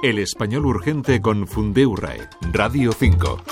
El español urgente con Fundeu RAE, Radio 5.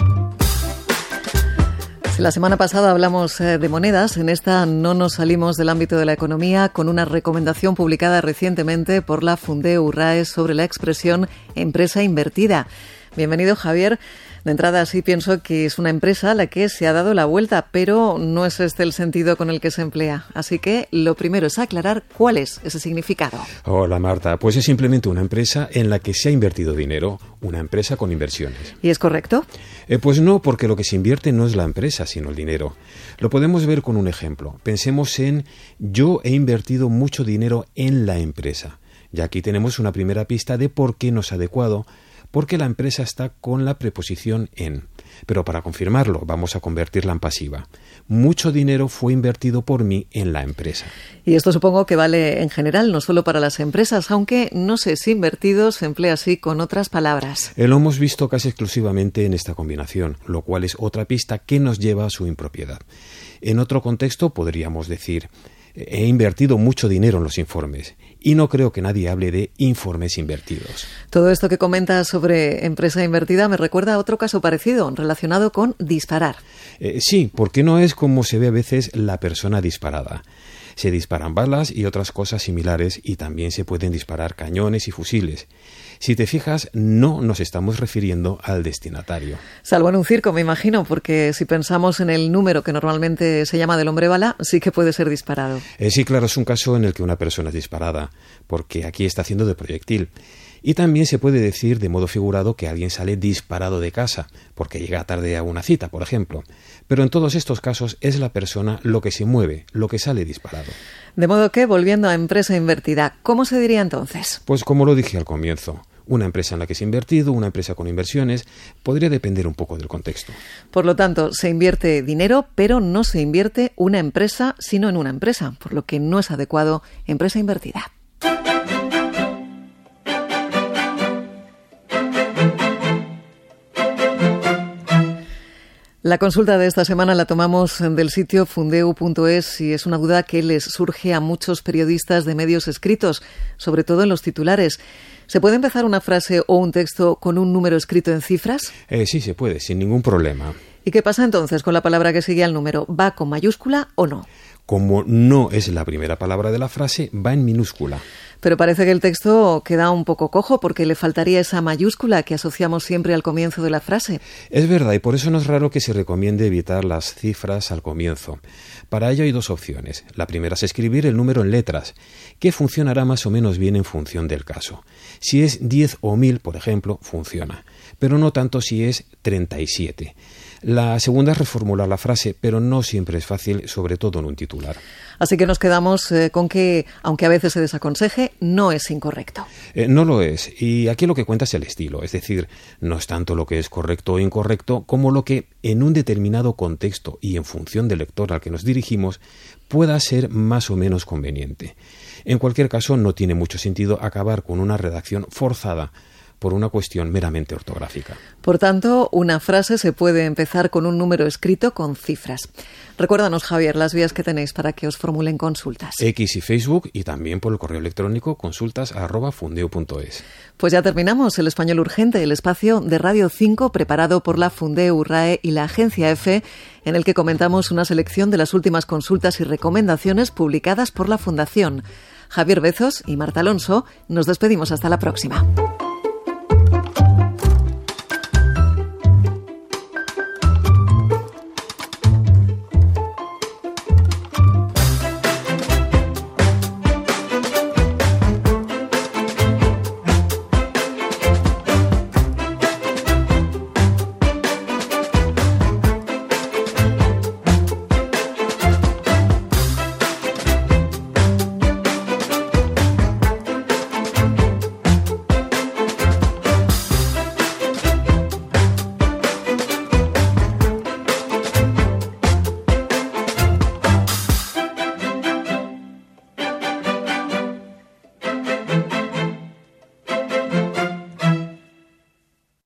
La semana pasada hablamos eh, de monedas, en esta no nos salimos del ámbito de la economía con una recomendación publicada recientemente por la Fundeu RAE sobre la expresión empresa invertida. Bienvenido Javier. De entrada sí pienso que es una empresa a la que se ha dado la vuelta, pero no es este el sentido con el que se emplea. Así que lo primero es aclarar cuál es ese significado. Hola Marta, pues es simplemente una empresa en la que se ha invertido dinero, una empresa con inversiones. ¿Y es correcto? Eh, pues no, porque lo que se invierte no es la empresa, sino el dinero. Lo podemos ver con un ejemplo. Pensemos en yo he invertido mucho dinero en la empresa. Y aquí tenemos una primera pista de por qué no es adecuado porque la empresa está con la preposición en. Pero para confirmarlo, vamos a convertirla en pasiva. Mucho dinero fue invertido por mí en la empresa. Y esto supongo que vale en general, no solo para las empresas, aunque no sé si invertido se emplea así con otras palabras. Eh, lo hemos visto casi exclusivamente en esta combinación, lo cual es otra pista que nos lleva a su impropiedad. En otro contexto podríamos decir he invertido mucho dinero en los informes y no creo que nadie hable de informes invertidos. Todo esto que comentas sobre empresa invertida me recuerda a otro caso parecido, relacionado con disparar. Eh, sí, porque no es como se ve a veces la persona disparada. Se disparan balas y otras cosas similares y también se pueden disparar cañones y fusiles. Si te fijas, no nos estamos refiriendo al destinatario. Salvo en un circo, me imagino, porque si pensamos en el número que normalmente se llama del hombre bala, sí que puede ser disparado. Eh, sí, claro, es un caso en el que una persona es disparada, porque aquí está haciendo de proyectil. Y también se puede decir de modo figurado que alguien sale disparado de casa, porque llega tarde a una cita, por ejemplo. Pero en todos estos casos es la persona lo que se mueve, lo que sale disparado. De modo que, volviendo a empresa invertida, ¿cómo se diría entonces? Pues como lo dije al comienzo, una empresa en la que se ha invertido, una empresa con inversiones, podría depender un poco del contexto. Por lo tanto, se invierte dinero, pero no se invierte una empresa, sino en una empresa, por lo que no es adecuado empresa invertida. La consulta de esta semana la tomamos del sitio fundeu.es y es una duda que les surge a muchos periodistas de medios escritos, sobre todo en los titulares. ¿Se puede empezar una frase o un texto con un número escrito en cifras? Eh, sí, se puede, sin ningún problema. ¿Y qué pasa entonces con la palabra que sigue al número? ¿Va con mayúscula o no? Como no es la primera palabra de la frase, va en minúscula. Pero parece que el texto queda un poco cojo porque le faltaría esa mayúscula que asociamos siempre al comienzo de la frase. Es verdad, y por eso no es raro que se recomiende evitar las cifras al comienzo. Para ello hay dos opciones. La primera es escribir el número en letras, que funcionará más o menos bien en función del caso. Si es 10 o 1000, por ejemplo, funciona, pero no tanto si es 37. La segunda es reformular la frase, pero no siempre es fácil, sobre todo en un titular. Así que nos quedamos eh, con que, aunque a veces se desaconseje, no es incorrecto. Eh, no lo es. Y aquí lo que cuenta es el estilo. Es decir, no es tanto lo que es correcto o incorrecto como lo que en un determinado contexto y en función del lector al que nos dirigimos pueda ser más o menos conveniente. En cualquier caso, no tiene mucho sentido acabar con una redacción forzada por una cuestión meramente ortográfica. Por tanto, una frase se puede empezar con un número escrito con cifras. Recuérdanos, Javier, las vías que tenéis para que os formulen consultas. X y Facebook y también por el correo electrónico consultas@fundeo.es. Pues ya terminamos el español urgente, el espacio de Radio 5 preparado por la Fundeu RAE y la Agencia EFE, en el que comentamos una selección de las últimas consultas y recomendaciones publicadas por la Fundación. Javier Bezos y Marta Alonso, nos despedimos hasta la próxima.